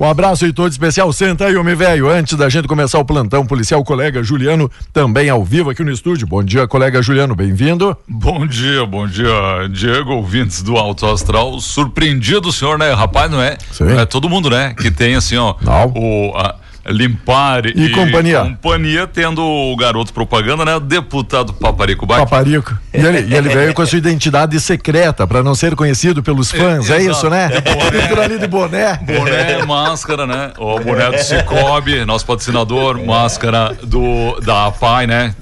Um abraço e todo especial. Senta aí, homem velho. Antes da gente começar o plantão policial, o colega Juliano também ao vivo aqui no estúdio. Bom dia, colega Juliano, bem-vindo. Bom dia, bom dia, Diego, ouvintes do Alto Astral. Surpreendido o senhor, né? Rapaz, não é? Sim. Não é todo mundo, né? Que tem assim, ó. Não. O, a, Limpar e, e, companhia. companhia, tendo o garoto propaganda, né? O deputado Paparico Bac. Paparico. E ele, e ele veio com a sua identidade secreta, para não ser conhecido pelos fãs, é, é isso, né? É boné. ali de boné. Boné, máscara, né? O boné do Cicobi, nosso patrocinador, máscara do, da APAI, né?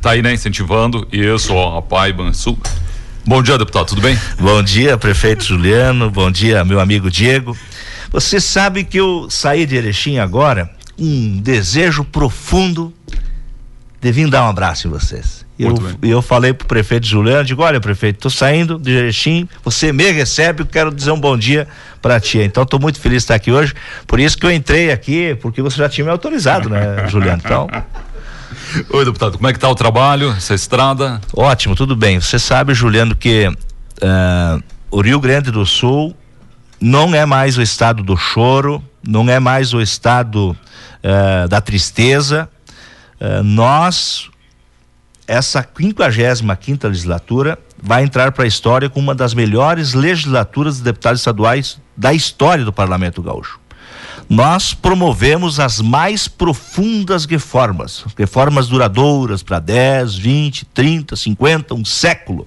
Tá aí, né? Incentivando. Isso, ó, APAI, Bansul. Bom dia, deputado, tudo bem? Bom dia, prefeito Juliano. Bom dia, meu amigo Diego. Você sabe que eu saí de Erechim agora, um desejo profundo de vir dar um abraço em vocês. Eu, eu falei pro prefeito Juliano, digo, olha prefeito, tô saindo de Erechim, você me recebe, eu quero dizer um bom dia para ti. Então tô muito feliz de estar aqui hoje, por isso que eu entrei aqui, porque você já tinha me autorizado, né, Juliano? Então... Oi, deputado, como é que tá o trabalho, essa estrada? Ótimo, tudo bem. Você sabe, Juliano, que uh, o Rio Grande do Sul não é mais o estado do choro, não é mais o estado uh, da tristeza. Uh, nós, essa 55 quinta legislatura, vai entrar para a história com uma das melhores legislaturas de deputados estaduais da história do Parlamento Gaúcho. Nós promovemos as mais profundas reformas, reformas duradouras para 10, 20, 30, 50, um século.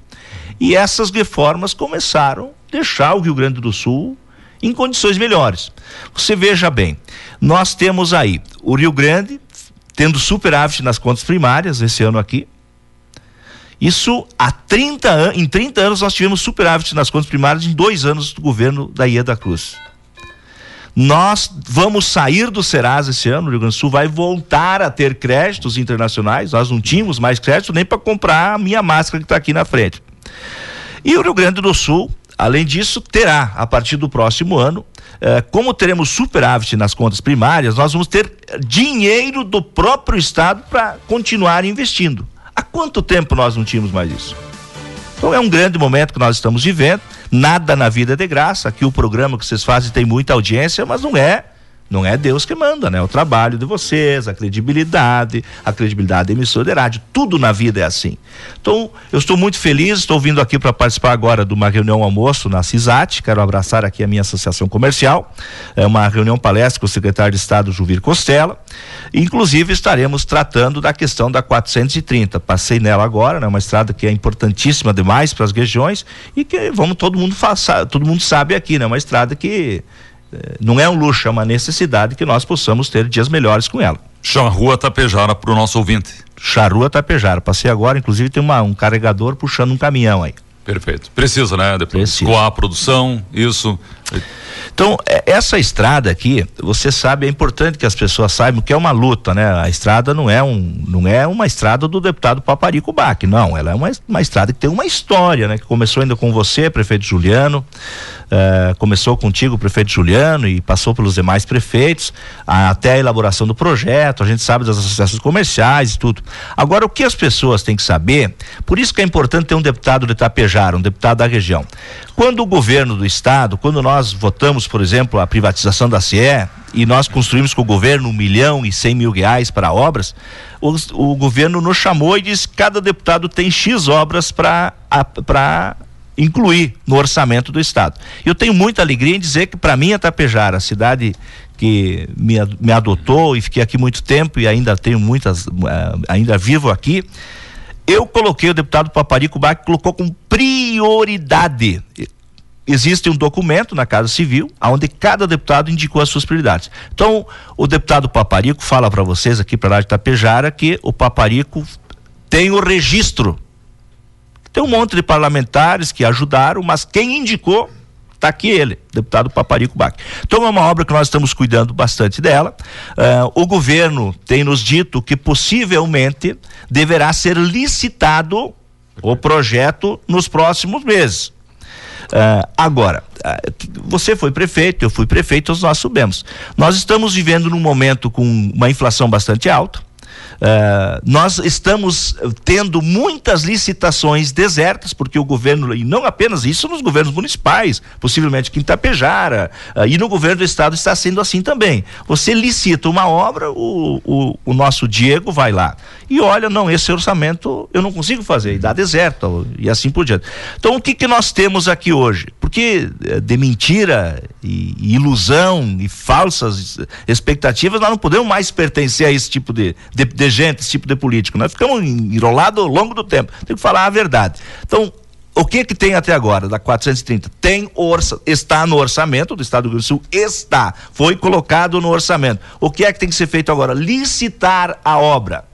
E essas reformas começaram a deixar o Rio Grande do Sul em condições melhores. Você veja bem, nós temos aí o Rio Grande tendo superávit nas contas primárias esse ano aqui. Isso há 30 anos, em 30 anos nós tivemos superávit nas contas primárias em dois anos do governo da Ieda Cruz. Nós vamos sair do Serasa esse ano, o Rio Grande do Sul vai voltar a ter créditos internacionais. Nós não tínhamos mais crédito nem para comprar a minha máscara que está aqui na frente. E o Rio Grande do Sul Além disso, terá, a partir do próximo ano, eh, como teremos superávit nas contas primárias, nós vamos ter dinheiro do próprio Estado para continuar investindo. Há quanto tempo nós não tínhamos mais isso? Então é um grande momento que nós estamos vivendo. Nada na vida é de graça. Aqui o programa que vocês fazem tem muita audiência, mas não é não é Deus que manda, né? O trabalho de vocês, a credibilidade, a credibilidade da emissora de rádio, tudo na vida é assim. Então, eu estou muito feliz, estou vindo aqui para participar agora de uma reunião almoço na CISAT, quero abraçar aqui a minha associação comercial, é uma reunião palestra com o secretário de Estado Juvir Costela, inclusive estaremos tratando da questão da 430, passei nela agora, né? Uma estrada que é importantíssima demais para as regiões e que vamos todo mundo faça, todo mundo sabe aqui, né? Uma estrada que não é um luxo, é uma necessidade que nós possamos ter dias melhores com ela. Charrua Tapejara para o nosso ouvinte. Charrua Tapejara. Passei agora, inclusive tem uma, um carregador puxando um caminhão aí. Perfeito. Precisa, né? Depois Precisa. escoar a produção, isso. Então, é, essa estrada aqui, você sabe, é importante que as pessoas saibam que é uma luta, né? A estrada não é um, não é uma estrada do deputado Paparico Bac, não, ela é uma, uma estrada que tem uma história, né? Que começou ainda com você, prefeito Juliano, uh, começou contigo, prefeito Juliano, e passou pelos demais prefeitos, até a elaboração do projeto, a gente sabe das associações comerciais e tudo. Agora, o que as pessoas têm que saber, por isso que é importante ter um deputado de Itapejara, um deputado da região. Quando o governo do estado, quando nós votamos, por exemplo, a privatização da CE e nós construímos com o governo um milhão e cem mil reais para obras, o, o governo nos chamou e disse que cada deputado tem X obras para incluir no orçamento do estado. Eu tenho muita alegria em dizer que para mim a Tapejara, a cidade que me, me adotou e fiquei aqui muito tempo e ainda tenho muitas, uh, ainda vivo aqui, eu coloquei o deputado Paparico Bach, colocou com prioridade. Existe um documento na Casa Civil, onde cada deputado indicou as suas prioridades. Então, o deputado Paparico fala para vocês aqui para a Rádio Tapejara que o Paparico tem o registro. Tem um monte de parlamentares que ajudaram, mas quem indicou Está aqui ele, deputado Paparico Bach. Então é uma obra que nós estamos cuidando bastante dela. Uh, o governo tem nos dito que possivelmente deverá ser licitado o projeto nos próximos meses. Uh, agora, uh, você foi prefeito, eu fui prefeito, nós sabemos. Nós estamos vivendo num momento com uma inflação bastante alta. Uh, nós estamos tendo muitas licitações desertas, porque o governo, e não apenas isso nos governos municipais, possivelmente Itapejara, uh, e no governo do estado está sendo assim também. Você licita uma obra, o, o, o nosso Diego vai lá e olha, não, esse orçamento eu não consigo fazer, e dá deserto, e assim por diante. Então, o que, que nós temos aqui hoje? Porque eh, de mentira e, e ilusão e falsas expectativas, nós não podemos mais pertencer a esse tipo de, de, de gente, esse tipo de político. Nós ficamos enrolados ao longo do tempo. Tem que falar a verdade. Então, o que que tem até agora da 430? Tem orça, está no orçamento do Estado do Rio Grande do Sul, está, foi colocado no orçamento. O que é que tem que ser feito agora? Licitar a obra.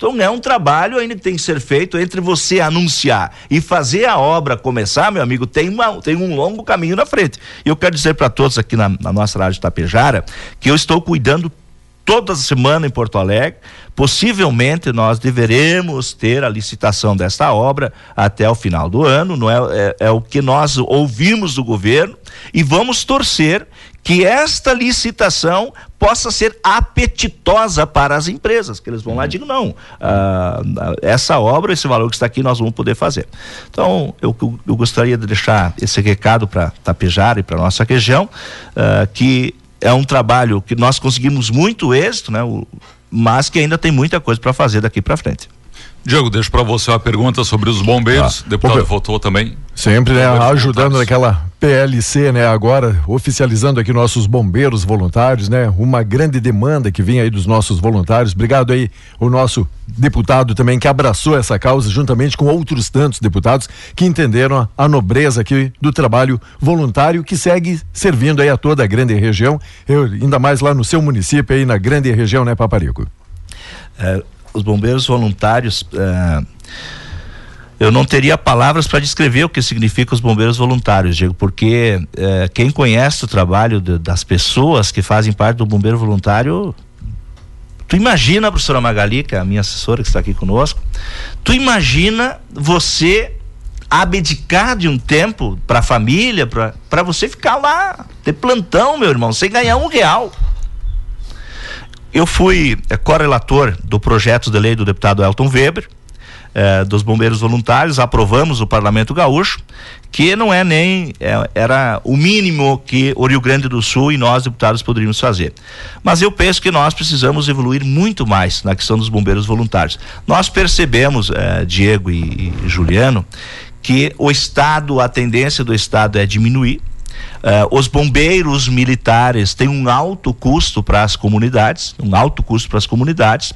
Então é um trabalho ainda que tem que ser feito entre você anunciar e fazer a obra começar, meu amigo, tem, uma, tem um longo caminho na frente. E eu quero dizer para todos aqui na, na nossa rádio Tapejara que eu estou cuidando toda semana em Porto Alegre. Possivelmente nós deveremos ter a licitação desta obra até o final do ano, não é, é, é o que nós ouvimos do governo e vamos torcer que esta licitação possa ser apetitosa para as empresas, que eles vão lá e digam, não, ah, essa obra, esse valor que está aqui, nós vamos poder fazer. Então, eu, eu gostaria de deixar esse recado para Tapejara e para nossa região, ah, que é um trabalho que nós conseguimos muito êxito, né, o, mas que ainda tem muita coisa para fazer daqui para frente. Diego, deixo para você uma pergunta sobre os bombeiros. Ah, Deputado votou também. Sempre, né? Ajudando naquela PLC, né? Agora, oficializando aqui nossos bombeiros voluntários, né? Uma grande demanda que vinha aí dos nossos voluntários. Obrigado aí, o nosso deputado também que abraçou essa causa, juntamente com outros tantos deputados que entenderam a, a nobreza aqui do trabalho voluntário que segue servindo aí a toda a grande região, eu, ainda mais lá no seu município aí na grande região, né, Paparico? É os bombeiros voluntários. É, eu não teria palavras para descrever o que significa os bombeiros voluntários, Diego, porque é, quem conhece o trabalho de, das pessoas que fazem parte do bombeiro voluntário Tu imagina, professora Magali, que é a minha assessora que está aqui conosco, tu imagina você abdicar de um tempo para a família, para você ficar lá, ter plantão, meu irmão, sem ganhar um real. Eu fui é, correlator do projeto de lei do deputado Elton Weber, é, dos bombeiros voluntários, aprovamos o Parlamento Gaúcho, que não é nem é, era o mínimo que o Rio Grande do Sul e nós deputados poderíamos fazer. Mas eu penso que nós precisamos evoluir muito mais na questão dos bombeiros voluntários. Nós percebemos, é, Diego e, e Juliano, que o Estado, a tendência do Estado é diminuir Uh, os bombeiros militares têm um alto custo para as comunidades, um alto custo para as comunidades,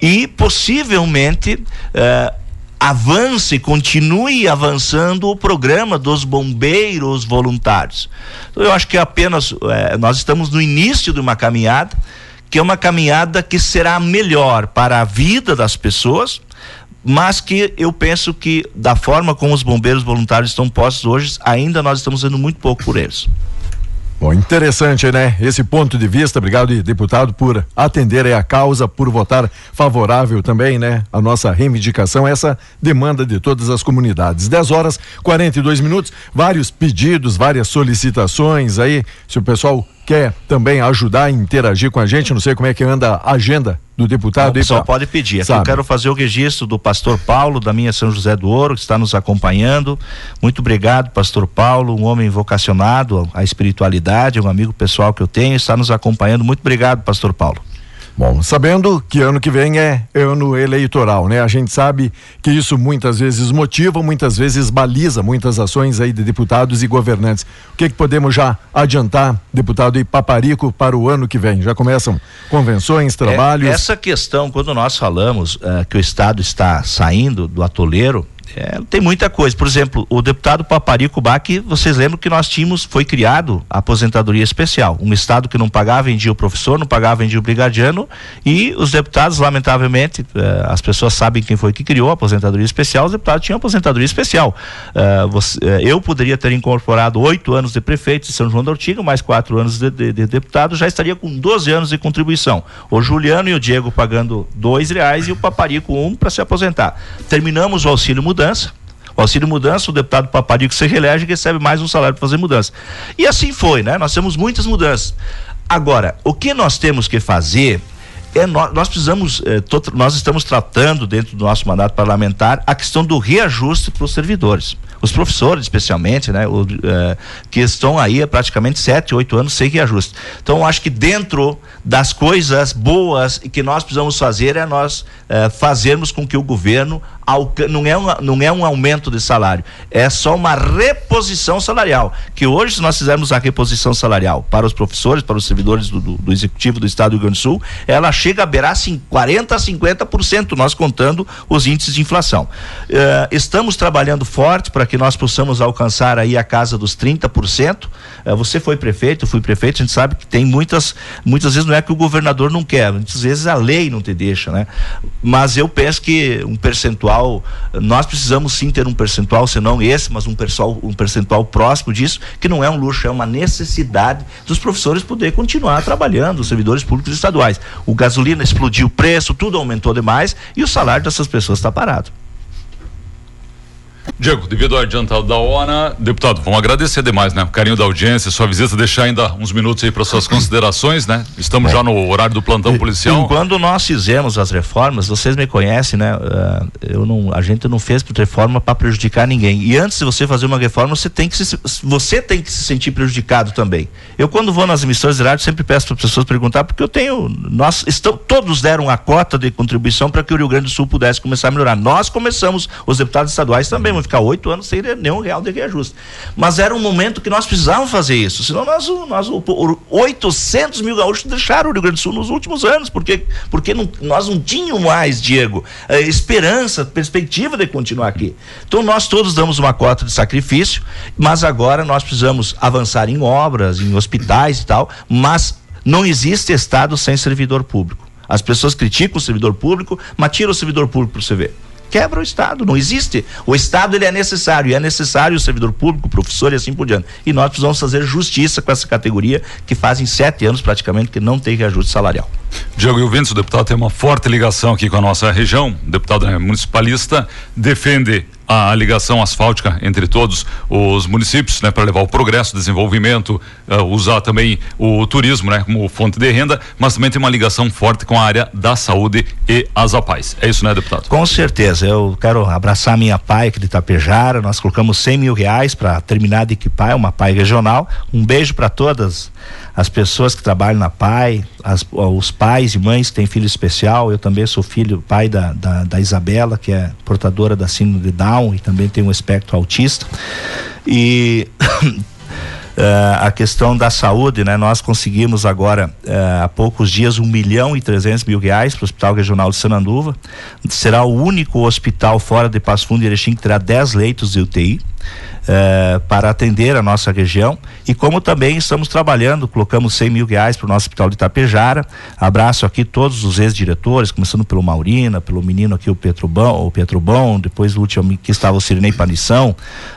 e possivelmente uh, avance, continue avançando o programa dos bombeiros voluntários. Então, eu acho que apenas uh, nós estamos no início de uma caminhada, que é uma caminhada que será melhor para a vida das pessoas, mas que eu penso que da forma como os bombeiros voluntários estão postos hoje, ainda nós estamos fazendo muito pouco por eles. Bom, interessante, né? Esse ponto de vista. Obrigado, deputado, por atender a causa, por votar favorável também, né? A nossa reivindicação, essa demanda de todas as comunidades. 10 horas 42 minutos, vários pedidos, várias solicitações aí. Se o pessoal quer também ajudar a interagir com a gente, não sei como é que anda a agenda do deputado. Não, só pode pedir. Aqui eu quero fazer o registro do pastor Paulo, da minha São José do Ouro, que está nos acompanhando. Muito obrigado, pastor Paulo, um homem vocacionado à espiritualidade, um amigo pessoal que eu tenho, está nos acompanhando. Muito obrigado, pastor Paulo. Bom, sabendo que ano que vem é ano eleitoral, né? A gente sabe que isso muitas vezes motiva, muitas vezes baliza muitas ações aí de deputados e governantes. O que, que podemos já adiantar, deputado e Paparico, para o ano que vem? Já começam convenções, trabalhos? É, essa questão, quando nós falamos uh, que o Estado está saindo do atoleiro, é, tem muita coisa. Por exemplo, o deputado Paparico Bach, vocês lembram que nós tínhamos, foi criado a aposentadoria especial. Um estado que não pagava, vendia o professor, não pagava, vendia o brigadiano, e os deputados, lamentavelmente, eh, as pessoas sabem quem foi que criou a aposentadoria especial, os deputados tinham aposentadoria especial. Eh, você, eh, eu poderia ter incorporado oito anos de prefeito de São João da Ortiga, mais quatro anos de, de, de, deputado, já estaria com 12 anos de contribuição. O Juliano e o Diego pagando dois reais e o Paparico um para se aposentar. Terminamos o auxílio mudando mudança. O auxílio mudança, o deputado Paparico se reelege recebe mais um salário para fazer mudança. E assim foi, né? Nós temos muitas mudanças. Agora, o que nós temos que fazer é nós, nós precisamos, é, nós estamos tratando dentro do nosso mandato parlamentar a questão do reajuste para os servidores os professores especialmente, né, o, é, que estão aí há praticamente sete, oito anos sem reajuste. Então, acho que dentro das coisas boas que nós precisamos fazer é nós é, fazermos com que o governo não é, um, não é um aumento de salário, é só uma reposição salarial. Que hoje, se nós fizermos a reposição salarial para os professores, para os servidores do, do, do Executivo do Estado do Rio Grande do Sul, ela chega a beirar assim, 40% a 50%, nós contando os índices de inflação. Uh, estamos trabalhando forte para que nós possamos alcançar aí a casa dos 30%. Uh, você foi prefeito, fui prefeito, a gente sabe que tem muitas, muitas vezes não é que o governador não quer, muitas vezes a lei não te deixa, né? Mas eu penso que um percentual nós precisamos sim ter um percentual, se não esse, mas um percentual, um percentual próximo disso, que não é um luxo, é uma necessidade dos professores poder continuar trabalhando, os servidores públicos estaduais. O gasolina explodiu o preço, tudo aumentou demais e o salário dessas pessoas está parado. Diego, devido ao adiantado da hora, deputado, vamos agradecer demais, né? O carinho da audiência, sua visita, deixar ainda uns minutos aí para suas considerações, né? Estamos Bom, já no horário do plantão policial. Quando nós fizemos as reformas, vocês me conhecem, né? Uh, eu não, a gente não fez reforma para prejudicar ninguém. E antes de você fazer uma reforma, você tem que se, você tem que se sentir prejudicado também. Eu quando vou nas emissões de rádio sempre peço para as pessoas perguntar porque eu tenho, nós estão, todos deram a cota de contribuição para que o Rio Grande do Sul pudesse começar a melhorar. Nós começamos, os deputados estaduais também vão ficar oito anos sem nenhum real de reajuste. Mas era um momento que nós precisávamos fazer isso, senão nós, nós 800 mil gaúchos deixaram o Rio Grande do Sul nos últimos anos, porque, porque não, nós não tínhamos mais, Diego, eh, esperança, perspectiva de continuar aqui. Então nós todos damos uma cota de sacrifício, mas agora nós precisamos avançar em obras, em hospitais e tal, mas não existe Estado sem servidor público. As pessoas criticam o servidor público, mas tira o servidor público para você ver quebra o Estado, não existe. O Estado ele é necessário, e é necessário o servidor público, o professor e assim por diante. E nós precisamos fazer justiça com essa categoria que fazem sete anos praticamente que não tem reajuste salarial. Diego Ilvindes, o deputado tem uma forte ligação aqui com a nossa região, deputado né, municipalista, defende a ligação asfáltica entre todos os municípios, né, para levar o progresso, desenvolvimento, uh, usar também o turismo, né, como fonte de renda, mas também tem uma ligação forte com a área da saúde e as APAES. É isso, né, deputado? Com certeza. Eu quero abraçar a minha pai aqui de Itapejara. Nós colocamos 100 mil reais para terminar de equipar, é uma pai regional. Um beijo para todas as pessoas que trabalham na PAI, as, os pais e mães que têm filho especial. Eu também sou filho, pai da, da, da Isabela, que é portadora da síndrome de Down e também tem um espectro autista. E Uh, a questão da saúde, né? Nós conseguimos agora, uh, há poucos dias, um milhão e trezentos mil reais para o Hospital Regional de Sananduva. Será o único hospital fora de Passo Fundo e Erechim que terá 10 leitos de UTI. Eh, para atender a nossa região e como também estamos trabalhando, colocamos 100 mil reais para o nosso hospital de Itapejara. Abraço aqui todos os ex-diretores, começando pelo Maurina, pelo menino aqui o Petrobão, o Petrobão, depois o último que estava o Sirinei Panição.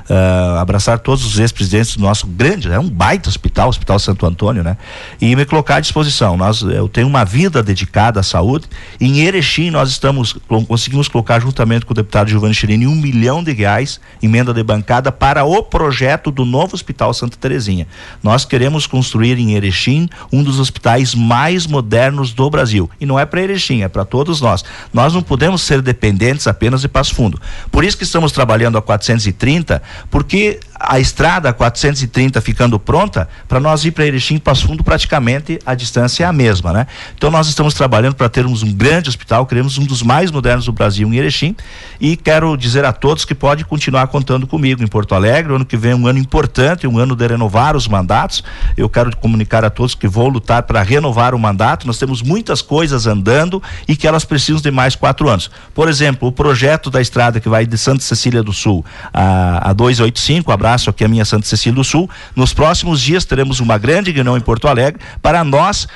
Uh, abraçar todos os ex-presidentes do nosso grande, é um baita hospital, Hospital Santo Antônio, né? E me colocar à disposição. Nós, eu tenho uma vida dedicada à saúde. Em Erechim nós estamos conseguimos colocar juntamente com o deputado Giovanni Chirini um milhão de reais emenda de bancada para para o projeto do novo Hospital Santa Terezinha. Nós queremos construir em Erechim um dos hospitais mais modernos do Brasil. E não é para Erechim, é para todos nós. Nós não podemos ser dependentes apenas de Passo Fundo. Por isso que estamos trabalhando a 430, porque a estrada 430 ficando pronta, para nós ir para Erechim e Passo Fundo, praticamente a distância é a mesma, né? Então nós estamos trabalhando para termos um grande hospital, queremos um dos mais modernos do Brasil em Erechim e quero dizer a todos que pode continuar contando comigo em Porto Alegre, o ano que vem é um ano importante, um ano de renovar os mandatos. Eu quero comunicar a todos que vou lutar para renovar o mandato. Nós temos muitas coisas andando e que elas precisam de mais quatro anos. Por exemplo, o projeto da estrada que vai de Santa Cecília do Sul a, a 285, a abraço aqui a minha Santa Cecília do Sul. Nos próximos dias teremos uma grande reunião em Porto Alegre para nós uh,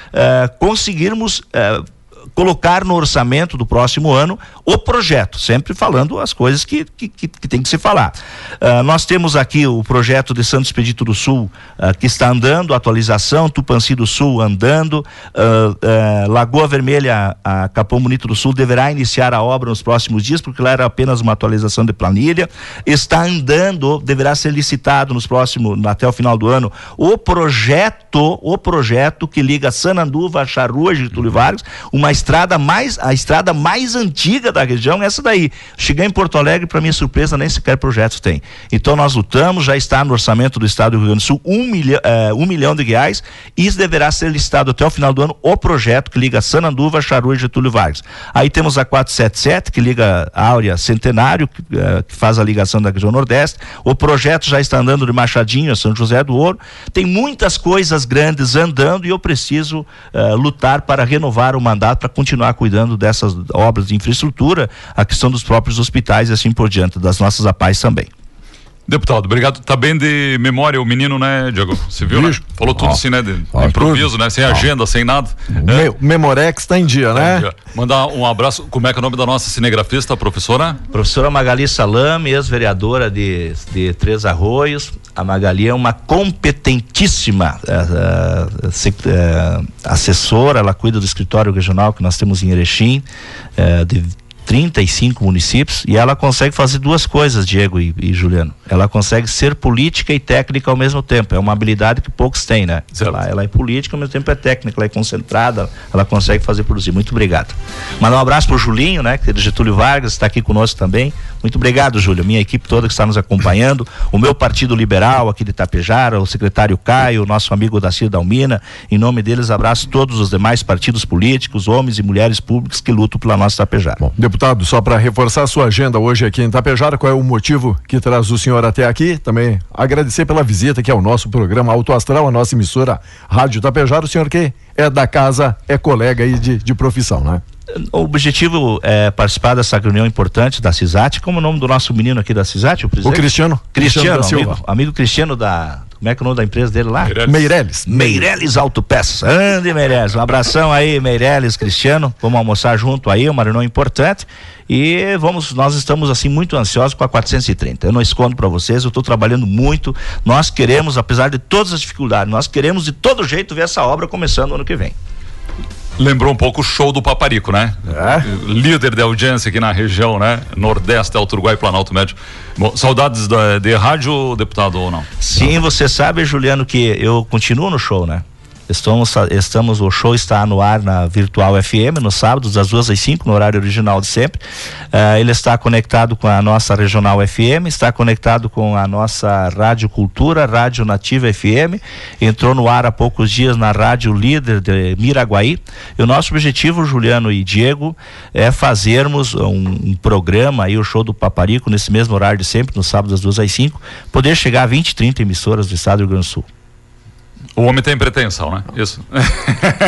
conseguirmos uh, colocar no orçamento do próximo ano o projeto, sempre falando as coisas que, que, que, que tem que se falar. Uh, nós temos aqui o projeto de Santos Expedito do Sul, uh, que está andando, atualização, Tupanci do Sul andando, uh, Lagoa Vermelha, a Capão Bonito do Sul deverá iniciar a obra nos próximos dias, porque lá era apenas uma atualização de planilha, está andando, deverá ser licitado nos próximos, até o final do ano, o projeto, o projeto que liga Sananduva a Charrua, Getúlio Vargas, uma estrada estrada mais a estrada mais antiga da região é essa daí. Cheguei em Porto Alegre, para minha surpresa, nem sequer projetos tem. Então nós lutamos, já está no orçamento do Estado do Rio Grande do Sul um, milhão, é, um milhão de reais e isso deverá ser listado até o final do ano o projeto que liga Sananduva, Charu e Getúlio Vargas. Aí temos a 477 que liga Áurea Centenário, que, é, que faz a ligação da região Nordeste. O projeto já está andando de Machadinho a São José do Ouro. Tem muitas coisas grandes andando e eu preciso uh, lutar para renovar o mandato, para continuar cuidando dessas obras de infraestrutura, a questão dos próprios hospitais e assim por diante, das nossas APAES também. Deputado, obrigado. Tá bem de memória o menino, né, Diego? Você viu, né? Falou tudo assim, né? De, de improviso, tudo. né? Sem agenda, sem nada. É. Memorex tá em dia, né? Em dia. Mandar um abraço. Como é que é o nome da nossa cinegrafista, professora? Professora Magali Salame, ex-vereadora de, de Três Arroios. A Magali é uma competentíssima uh, uh, uh, assessora, ela cuida do escritório regional que nós temos em Erechim, de 35 municípios e ela consegue fazer duas coisas, Diego e, e, Juliano. Ela consegue ser política e técnica ao mesmo tempo. É uma habilidade que poucos têm, né? Ela, ela, é política, ao mesmo tempo é técnica, ela é concentrada, ela consegue fazer produzir. Muito obrigado. Mandar um abraço pro Julinho, né? Que é do Getúlio Vargas, está aqui conosco também. Muito obrigado, Júlio. Minha equipe toda que está nos acompanhando, o meu Partido Liberal aqui de Itapejara, o secretário Caio, o nosso amigo Dacir Dalmina. Em nome deles, abraço todos os demais partidos políticos, homens e mulheres públicos que lutam pela nossa Itapejara. Bom, deputado, só para reforçar a sua agenda hoje aqui em Itapejara, qual é o motivo que traz o senhor até aqui? Também agradecer pela visita que é o nosso programa Auto Astral, a nossa emissora Rádio Itapejara. O senhor que é da casa, é colega aí de, de profissão, né? O objetivo é participar dessa reunião importante da CISAT. Como o nome do nosso menino aqui da CISAT? O, o Cristiano. Cristiano, Cristiano amigo, amigo, Cristiano da. Como é que é o nome da empresa dele lá? Meirelles. Meirelles Autopeças. Ande, Meirelles. Um abração aí, Meirelles, Cristiano. Vamos almoçar junto aí, uma reunião importante. E vamos, nós estamos assim muito ansiosos com a 430. Eu não escondo para vocês, eu estou trabalhando muito. Nós queremos, apesar de todas as dificuldades, nós queremos de todo jeito ver essa obra começando ano que vem. Lembrou um pouco o show do Paparico, né? É. Líder de audiência aqui na região, né? Nordeste, Alto Uruguai, Planalto Médio. Bom, saudades da, de rádio, deputado, ou não? Sim, você sabe, Juliano, que eu continuo no show, né? Estamos, estamos, o show está no ar na Virtual FM, nos sábados, das duas às cinco, no horário original de sempre. Uh, ele está conectado com a nossa Regional FM, está conectado com a nossa Rádio Cultura, Rádio Nativa FM, entrou no ar há poucos dias na Rádio Líder de Miraguaí. E o nosso objetivo, Juliano e Diego, é fazermos um, um programa aí, o show do Paparico, nesse mesmo horário de sempre, no sábado, das duas às cinco, poder chegar a 20, 30 emissoras do estado do Rio Grande do Sul. O homem tem pretensão, né? Isso.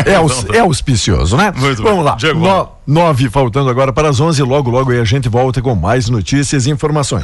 é, aus, é auspicioso, né? Muito Vamos bem. lá. Diego, no, nove faltando agora para as onze. Logo, logo aí a gente volta com mais notícias e informações.